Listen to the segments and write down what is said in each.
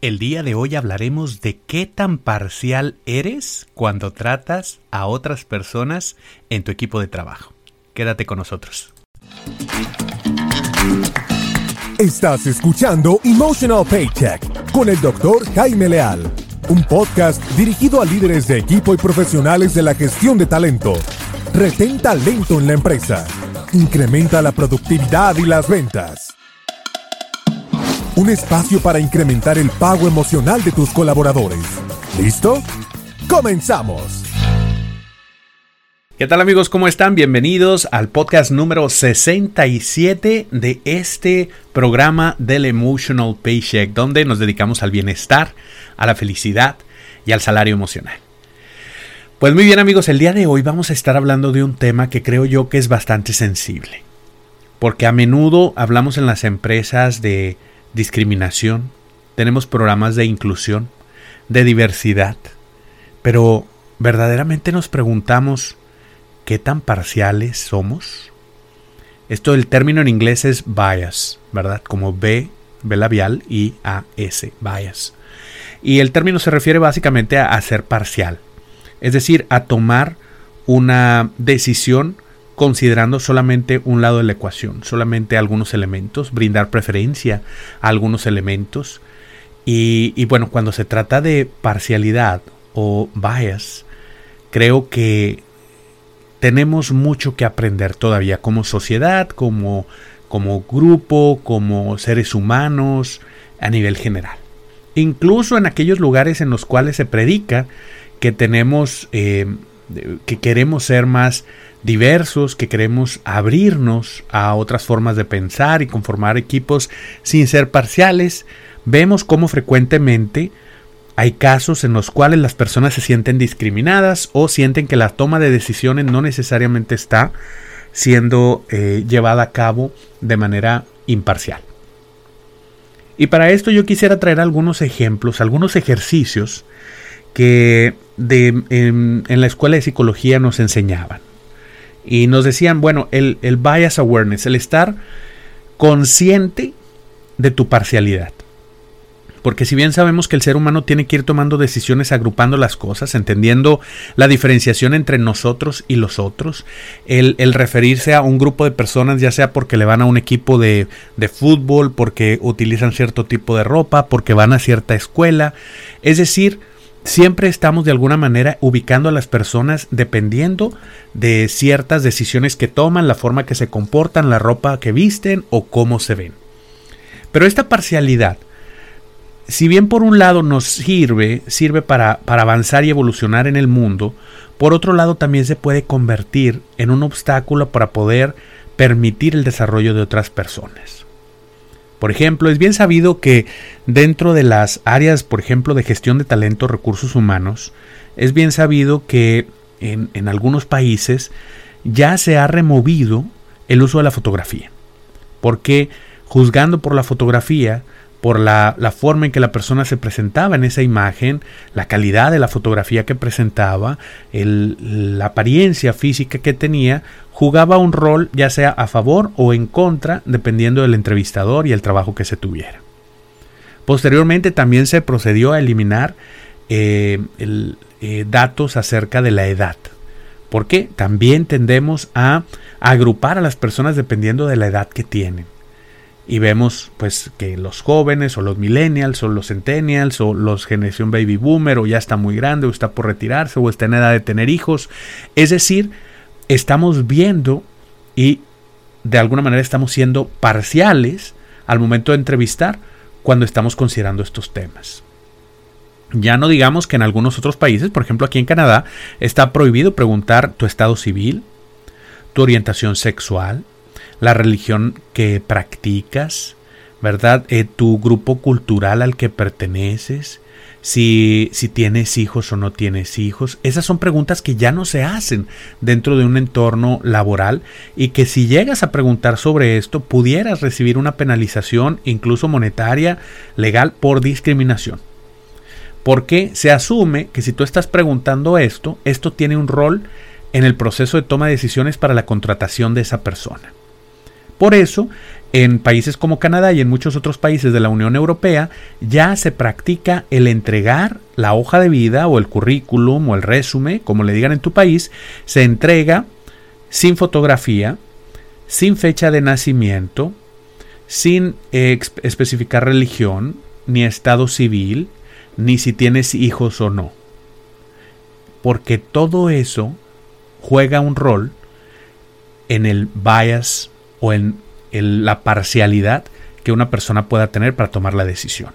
El día de hoy hablaremos de qué tan parcial eres cuando tratas a otras personas en tu equipo de trabajo. Quédate con nosotros. Estás escuchando Emotional Paycheck con el doctor Jaime Leal, un podcast dirigido a líderes de equipo y profesionales de la gestión de talento. Retén talento en la empresa. Incrementa la productividad y las ventas. Un espacio para incrementar el pago emocional de tus colaboradores. ¿Listo? ¡Comenzamos! ¿Qué tal amigos? ¿Cómo están? Bienvenidos al podcast número 67 de este programa del Emotional Paycheck, donde nos dedicamos al bienestar, a la felicidad y al salario emocional. Pues muy bien amigos, el día de hoy vamos a estar hablando de un tema que creo yo que es bastante sensible. Porque a menudo hablamos en las empresas de discriminación, tenemos programas de inclusión, de diversidad, pero verdaderamente nos preguntamos qué tan parciales somos. Esto el término en inglés es bias, ¿verdad? Como B, B labial y A S, bias. Y el término se refiere básicamente a, a ser parcial, es decir, a tomar una decisión considerando solamente un lado de la ecuación, solamente algunos elementos, brindar preferencia a algunos elementos. Y, bueno, cuando se trata de parcialidad o bias, creo que tenemos mucho que aprender todavía como sociedad, como, como grupo, como seres humanos, a nivel general. Incluso en aquellos lugares en los cuales se predica que tenemos, eh, que queremos ser más diversos, que queremos abrirnos a otras formas de pensar y conformar equipos sin ser parciales, vemos cómo frecuentemente hay casos en los cuales las personas se sienten discriminadas o sienten que la toma de decisiones no necesariamente está siendo eh, llevada a cabo de manera imparcial. Y para esto yo quisiera traer algunos ejemplos, algunos ejercicios que en la escuela de psicología nos enseñaban. Y nos decían, bueno, el, el bias awareness, el estar consciente de tu parcialidad. Porque si bien sabemos que el ser humano tiene que ir tomando decisiones agrupando las cosas, entendiendo la diferenciación entre nosotros y los otros, el, el, referirse a un grupo de personas, ya sea porque le van a un equipo de, de fútbol, porque utilizan cierto tipo de ropa, porque van a cierta escuela, es decir, siempre estamos de alguna manera ubicando a las personas dependiendo de ciertas decisiones que toman, la forma que se comportan, la ropa que visten o cómo se ven. Pero esta parcialidad, si bien por un lado nos sirve, sirve para, para avanzar y evolucionar en el mundo, por otro lado también se puede convertir en un obstáculo para poder permitir el desarrollo de otras personas. Por ejemplo, es bien sabido que dentro de las áreas, por ejemplo, de gestión de talento, recursos humanos, es bien sabido que en, en algunos países ya se ha removido el uso de la fotografía. Porque juzgando por la fotografía, por la, forma en que la persona se presentaba en esa imagen, la calidad de la fotografía que presentaba, la apariencia física que tenía, jugaba un rol ya sea a favor o en contra, dependiendo del entrevistador y el trabajo que se tuviera. Posteriormente también se procedió a eliminar eh, eh, datos acerca de la edad. porque También tendemos a agrupar a las personas dependiendo de la edad que tienen y vemos pues que los jóvenes o los millennials o los centennials o los generación baby boomer o ya está muy grande o está por retirarse o está en edad de tener hijos. Es decir, estamos viendo y de alguna manera estamos siendo parciales al momento de entrevistar cuando estamos considerando estos temas. Ya no digamos que en algunos otros países, por ejemplo aquí en Canadá, está prohibido preguntar tu estado civil, tu orientación sexual, la religión que practicas, ¿verdad? Eh, tu grupo cultural al que perteneces, si, si tienes hijos o no tienes hijos. Esas son preguntas que ya no se hacen dentro de un entorno laboral y que si llegas a preguntar sobre esto pudieras recibir una penalización incluso monetaria legal por discriminación. Porque se asume que si tú estás preguntando esto, esto tiene un rol en el proceso de toma de decisiones para la contratación de esa persona. Por eso, en países como Canadá y en muchos otros países de la Unión Europea ya se practica el entregar la hoja de vida o el currículum o el resumen, como le digan en tu país, se entrega sin fotografía, sin fecha de nacimiento, sin especificar religión, ni estado civil, ni si tienes hijos o no. Porque todo eso juega un rol en el bias o en la parcialidad que una persona pueda tener para tomar la decisión.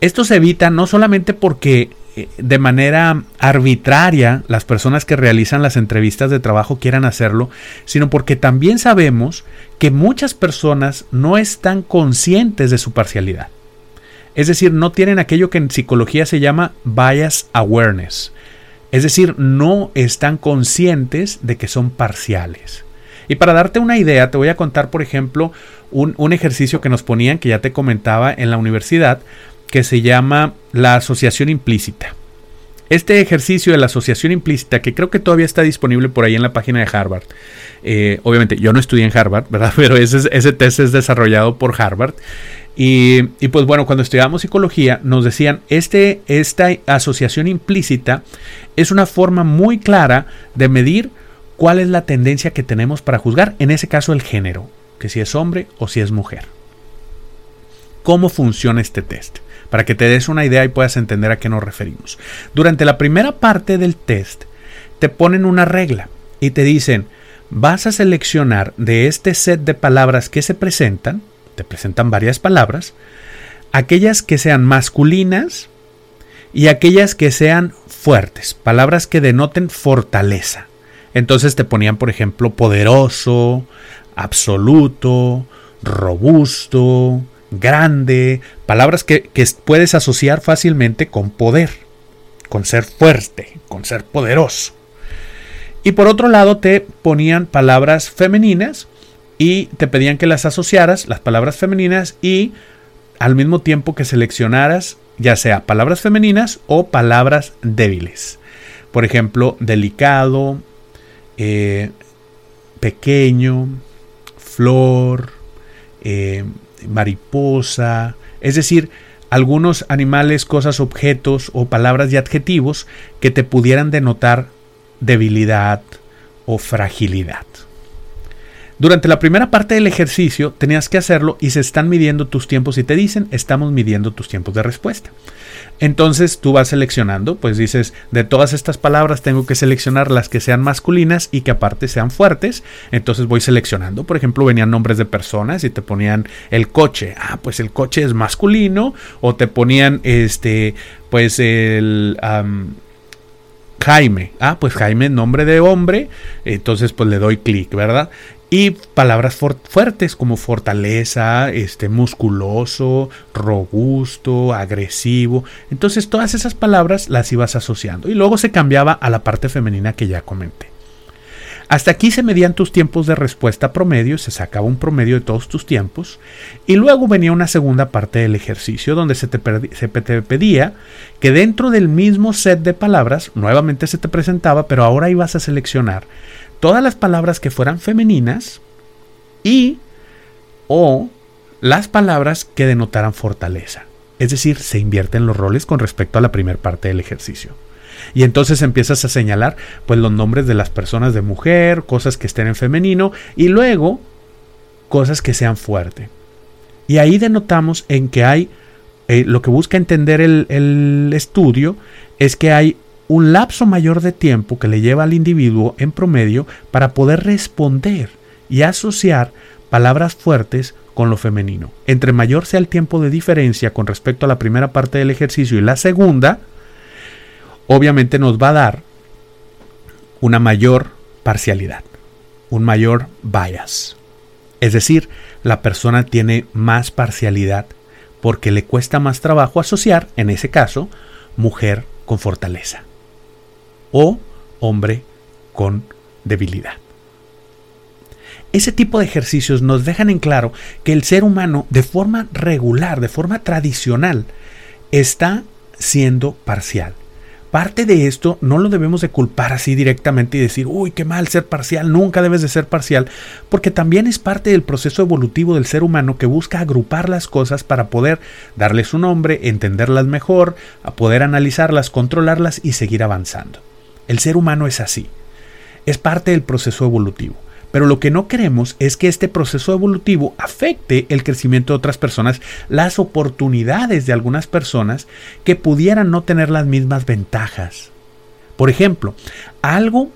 Esto se evita no solamente porque eh, de manera arbitraria las personas que realizan las entrevistas de trabajo quieran hacerlo, sino porque también sabemos que muchas personas no están conscientes de su parcialidad. Es decir, no tienen aquello que en psicología se llama bias awareness. Es decir, no están conscientes de que son parciales. Y para darte una idea, te voy a contar, por ejemplo, un, ejercicio que nos ponían, que ya te comentaba en la universidad, que se llama la asociación implícita. Este ejercicio de la asociación implícita, que creo que todavía está disponible por ahí en la página de Harvard. Eh, obviamente, yo no estudié en Harvard, ¿verdad? Pero ese, ese test es desarrollado por Harvard. Y, pues bueno, cuando estudiábamos psicología, nos decían, este, esta asociación implícita es una forma muy clara de medir cuál es la tendencia que tenemos para juzgar, en ese caso el género, que si es hombre o si es mujer. ¿Cómo funciona este test? Para que te des una idea y puedas entender a qué nos referimos. Durante la primera parte del test, te ponen una regla y te dicen, vas a seleccionar de este set de palabras que se presentan, te presentan varias palabras, aquellas que sean masculinas y aquellas que sean fuertes, palabras que denoten fortaleza. Entonces te ponían, por ejemplo, poderoso, absoluto, robusto, grande, palabras que, puedes asociar fácilmente con poder, con ser fuerte, con ser poderoso. Y por otro lado te ponían palabras femeninas y te pedían que las asociaras, las palabras femeninas, y al mismo tiempo que seleccionaras ya sea palabras femeninas o palabras débiles. Por ejemplo, delicado, eh, pequeño, flor, eh, mariposa, es decir, algunos animales, cosas, objetos o palabras y adjetivos que te pudieran denotar debilidad o fragilidad. Durante la primera parte del ejercicio tenías que hacerlo y se están midiendo tus tiempos y te dicen estamos midiendo tus tiempos de respuesta. Entonces tú vas seleccionando, pues dices, de todas estas palabras tengo que seleccionar las que sean masculinas y que aparte sean fuertes. Entonces voy seleccionando, por ejemplo, venían nombres de personas y te ponían el coche. Ah, pues el coche es masculino. O te ponían este, pues el... Jaime. Ah, pues Jaime, nombre de hombre. Entonces, pues le doy clic, ¿verdad? Y palabras fuertes como fortaleza, este, musculoso, robusto, agresivo. Entonces todas esas palabras las ibas asociando. Y luego se cambiaba a la parte femenina que ya comenté. Hasta aquí se medían tus tiempos de respuesta promedio, se sacaba un promedio de todos tus tiempos. Y luego venía una segunda parte del ejercicio donde se te, se te pedía que dentro del mismo set de palabras, nuevamente se te presentaba, pero ahora ibas a seleccionar todas las palabras que fueran femeninas y o las palabras que denotaran fortaleza. Es decir, se invierten los roles con respecto a la primera parte del ejercicio. Y entonces empiezas a señalar pues los nombres de las personas de mujer, cosas que estén en femenino y luego cosas que sean fuerte. Y ahí denotamos en que hay, eh, lo que busca entender el, el estudio es que hay un lapso mayor de tiempo que le lleva al individuo en promedio para poder responder y asociar palabras fuertes con lo femenino. Entre mayor sea el tiempo de diferencia con respecto a la primera parte del ejercicio y la segunda, obviamente nos va a dar una mayor parcialidad, un mayor bias. Es decir, la persona tiene más parcialidad porque le cuesta más trabajo asociar, en ese caso, mujer con fortaleza o hombre con debilidad. Ese tipo de ejercicios nos dejan en claro que el ser humano de forma regular, de forma tradicional, está siendo parcial. Parte de esto no lo debemos de culpar así directamente y decir, uy, qué mal ser parcial, nunca debes de ser parcial, porque también es parte del proceso evolutivo del ser humano que busca agrupar las cosas para poder darles un nombre, entenderlas mejor, a poder analizarlas, controlarlas y seguir avanzando. El ser humano es así, es parte del proceso evolutivo. Pero lo que no queremos es que este proceso evolutivo afecte el crecimiento de otras personas, las oportunidades de algunas personas que pudieran no tener las mismas ventajas. Por ejemplo, algo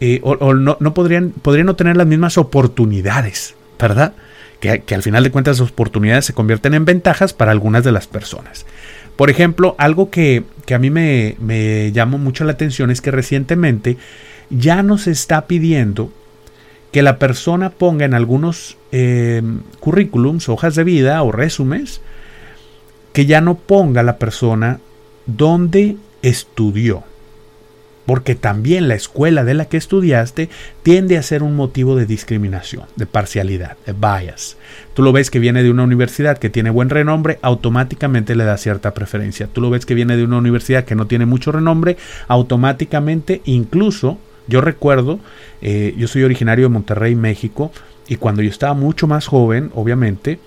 eh, o, no, podrían, podrían no tener las mismas oportunidades, ¿verdad? Que, al final de cuentas las oportunidades se convierten en ventajas para algunas de las personas. Por ejemplo, algo que, a mí me, me llamó mucho la atención es que recientemente ya nos está pidiendo que la persona ponga en algunos eh, currículums, hojas de vida o resúmenes, que ya no ponga la persona donde estudió. Porque también la escuela de la que estudiaste tiende a ser un motivo de discriminación, de parcialidad, de bias. Tú lo ves que viene de una universidad que tiene buen renombre, automáticamente le da cierta preferencia. Tú lo ves que viene de una universidad que no tiene mucho renombre, automáticamente incluso yo recuerdo, eh, yo soy originario de Monterrey, México, y cuando yo estaba mucho más joven, obviamente,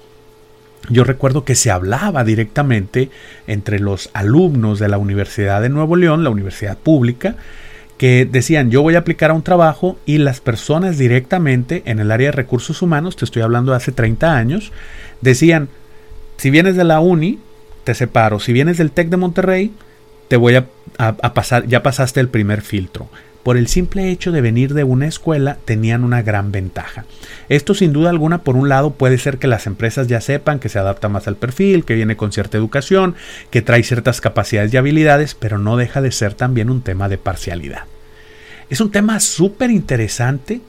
yo recuerdo que se hablaba directamente entre los alumnos de la Universidad de Nuevo León, la universidad pública, que decían yo voy a aplicar a un trabajo y las personas directamente en el área de recursos humanos, te estoy hablando de hace 30 años, decían, si vienes de la uni, te separo, si vienes del TEC de Monterrey, te voy a pasar, ya pasaste el primer filtro por el simple hecho de venir de una escuela tenían una gran ventaja. Esto sin duda alguna, por un lado, puede ser que las empresas ya sepan que se adapta más al perfil, que viene con cierta educación, que trae ciertas capacidades y habilidades, pero no deja de ser también un tema de parcialidad. Es un tema súper interesante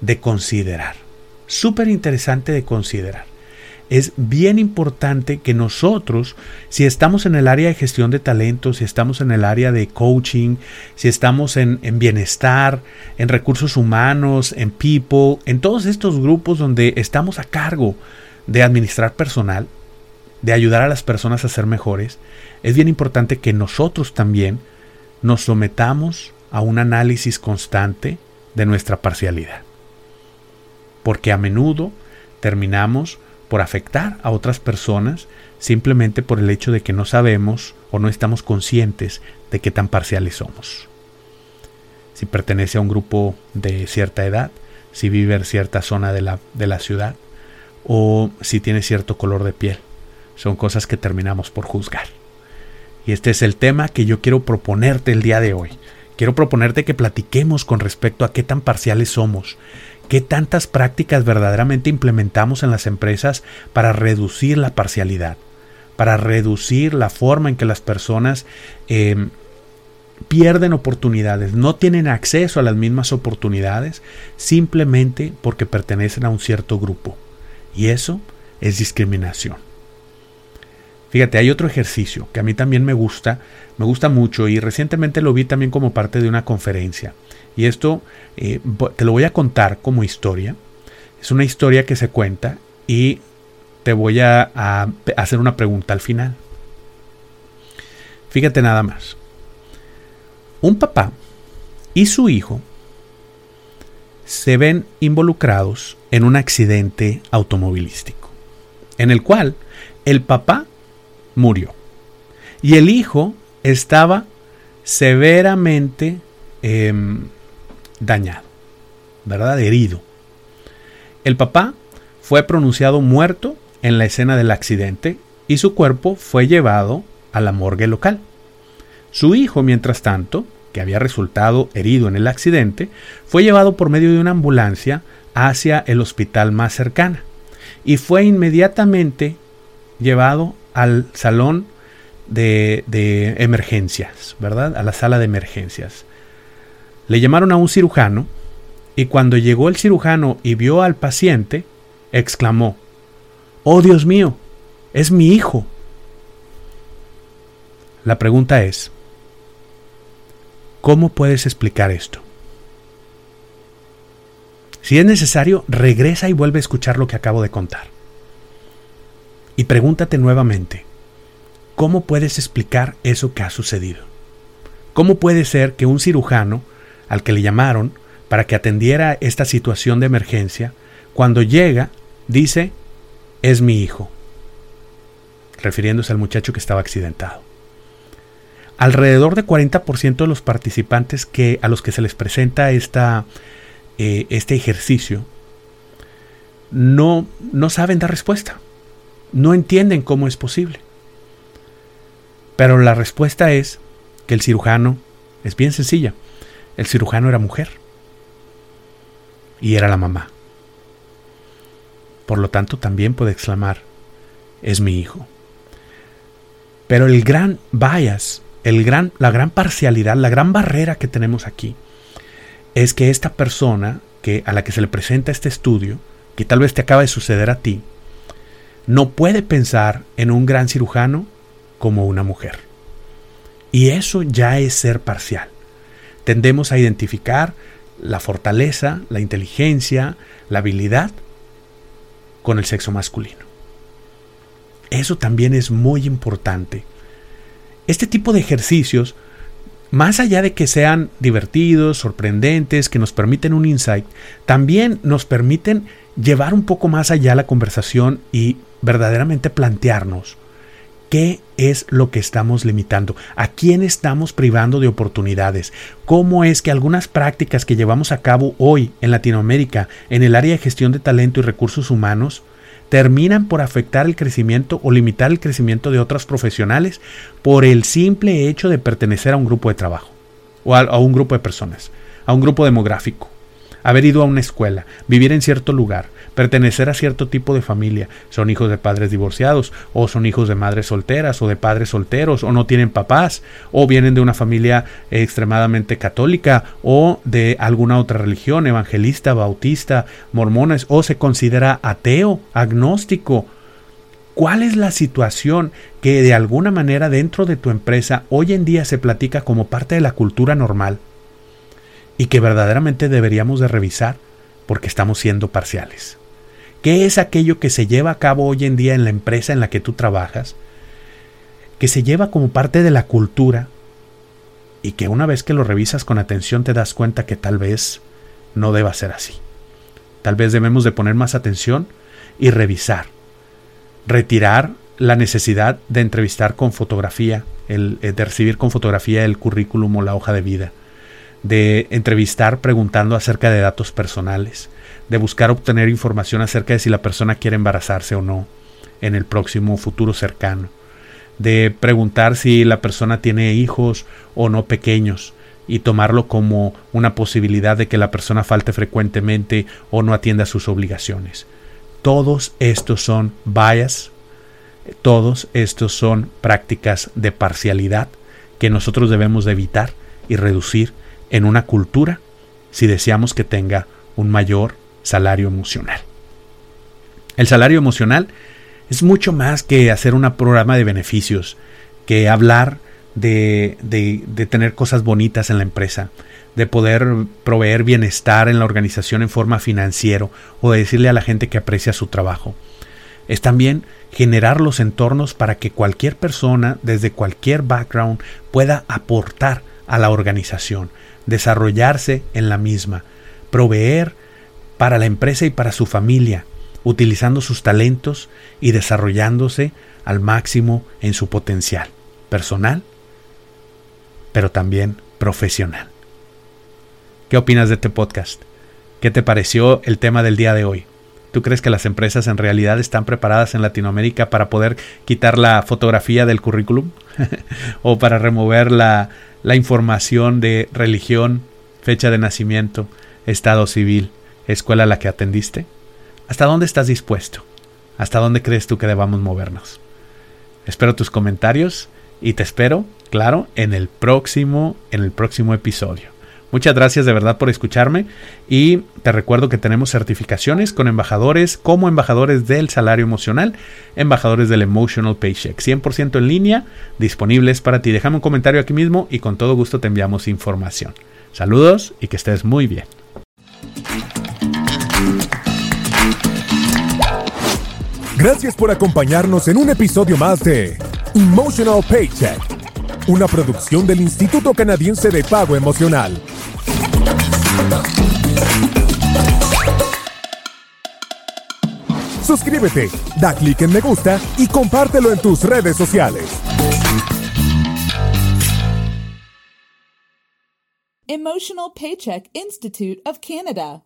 de considerar, súper interesante de considerar es bien importante que nosotros, si estamos en el área de gestión de talentos, si estamos en el área de coaching, si estamos en, bienestar, en recursos humanos, en people, en todos estos grupos donde estamos a cargo de administrar personal, de ayudar a las personas a ser mejores, es bien importante que nosotros también nos sometamos a un análisis constante de nuestra parcialidad. Porque a menudo terminamos por afectar a otras personas simplemente por el hecho de que no sabemos o no estamos conscientes de qué tan parciales somos. Si pertenece a un grupo de cierta edad, si vive en cierta zona de la, de la ciudad o si tiene cierto color de piel. Son cosas que terminamos por juzgar. Y este es el tema que yo quiero proponerte el día de hoy. Quiero proponerte que platiquemos con respecto a qué tan parciales somos, ¿Qué tantas prácticas verdaderamente implementamos en las empresas para reducir la parcialidad? Para reducir la forma en que las personas em, pierden oportunidades, no tienen acceso a las mismas oportunidades simplemente porque pertenecen a un cierto grupo. Y eso es discriminación. Fíjate, hay otro ejercicio que a mí también me gusta, me gusta mucho y recientemente lo vi también como parte de una conferencia. Y esto eh, te lo voy a contar como historia. Es una historia que se cuenta y te voy a, hacer una pregunta al final. Fíjate nada más. Un papá y su hijo se ven involucrados en un accidente automovilístico, en el cual el papá murió y el hijo estaba severamente em, dañado, ¿verdad? Herido. El papá fue pronunciado muerto en la escena del accidente y su cuerpo fue llevado a la morgue local. Su hijo, mientras tanto, que había resultado herido en el accidente, fue llevado por medio de una ambulancia hacia el hospital más cercana y fue inmediatamente llevado al salón de, de, emergencias, ¿verdad? A la sala de emergencias. Le llamaron a un cirujano y cuando llegó el cirujano y vio al paciente, exclamó, Oh Dios mío, es mi hijo. La pregunta es, ¿cómo puedes explicar esto? Si es necesario, regresa y vuelve a escuchar lo que acabo de contar. Y pregúntate nuevamente, ¿cómo puedes explicar eso que ha sucedido? ¿Cómo puede ser que un cirujano al que le llamaron para que atendiera esta situación de emergencia, cuando llega, dice, es mi hijo, refiriéndose al muchacho que estaba accidentado? Alrededor de 40% de los participantes que, a los que se les presenta esta, eh, este ejercicio no, no saben dar respuesta. No entienden cómo es posible. Pero la respuesta es que el cirujano es bien sencilla. El cirujano era mujer. Y era la mamá. Por lo tanto, también puede exclamar, es mi hijo. Pero el gran bias, el gran, la gran parcialidad, la gran barrera que tenemos aquí, es que esta persona que, a la que se le presenta este estudio, que tal vez te acaba de suceder a ti, no puede pensar en un gran cirujano como una mujer. Y eso ya es ser parcial. Tendemos a identificar la fortaleza, la inteligencia, la habilidad con el sexo masculino. Eso también es muy importante. Este tipo de ejercicios, más allá de que sean divertidos, sorprendentes, que nos permiten un insight, también nos permiten llevar un poco más allá la conversación y verdaderamente plantearnos qué es lo que estamos limitando, a quién estamos privando de oportunidades, cómo es que algunas prácticas que llevamos a cabo hoy en Latinoamérica en el área de gestión de talento y recursos humanos terminan por afectar el crecimiento o limitar el crecimiento de otras profesionales por el simple hecho de pertenecer a un grupo de trabajo o a, un grupo de personas, a un grupo demográfico haber ido a una escuela, vivir en cierto lugar, pertenecer a cierto tipo de familia, son hijos de padres divorciados, o son hijos de madres solteras, o de padres solteros, o no tienen papás, o vienen de una familia extremadamente católica, o de alguna otra religión, evangelista, bautista, mormones, o se considera ateo, agnóstico, ¿Cuál es la situación que de alguna manera dentro de tu empresa hoy en día se platica como parte de la cultura normal? Y que verdaderamente deberíamos de revisar porque estamos siendo parciales. ¿Qué es aquello que se lleva a cabo hoy en día en la empresa en la que tú trabajas? Que se lleva como parte de la cultura y que una vez que lo revisas con atención te das cuenta que tal vez no deba ser así. Tal vez debemos de poner más atención y revisar. Retirar la necesidad de entrevistar con fotografía, el, de recibir con fotografía el currículum o la hoja de vida de entrevistar preguntando acerca de datos personales, de buscar obtener información acerca de si la persona quiere embarazarse o no en el próximo futuro cercano, de preguntar si la persona tiene hijos o no pequeños y tomarlo como una posibilidad de que la persona falte frecuentemente o no atienda sus obligaciones. Todos estos son bias, todos estos son prácticas de parcialidad que nosotros debemos de evitar y reducir en una cultura si deseamos que tenga un mayor salario emocional. El salario emocional es mucho más que hacer un programa de beneficios, que hablar de, de, tener cosas bonitas en la empresa, de poder proveer bienestar en la organización en forma financiera o de decirle a la gente que aprecia su trabajo. Es también generar los entornos para que cualquier persona, desde cualquier background, pueda aportar a la organización, desarrollarse en la misma, proveer para la empresa y para su familia, utilizando sus talentos y desarrollándose al máximo en su potencial personal, pero también profesional. ¿Qué opinas de este podcast? ¿Qué te pareció el tema del día de hoy? ¿Tú crees que las empresas en realidad están preparadas en Latinoamérica para poder quitar la fotografía del currículum? ¿O para remover la, la información de religión, fecha de nacimiento, estado civil, escuela a la que atendiste? ¿Hasta dónde estás dispuesto? ¿Hasta dónde crees tú que debamos movernos? Espero tus comentarios y te espero, claro, en el próximo en el próximo episodio. Muchas gracias de verdad por escucharme y te recuerdo que tenemos certificaciones con embajadores como embajadores del salario emocional, embajadores del Emotional Paycheck, 100% en línea, disponibles para ti. Déjame un comentario aquí mismo y con todo gusto te enviamos información. Saludos y que estés muy bien. Gracias por acompañarnos en un episodio más de Emotional Paycheck una producción del Instituto Canadiense de Pago Emocional. Suscríbete, da clic en me gusta y compártelo en tus redes sociales. Emotional Paycheck Institute of Canada.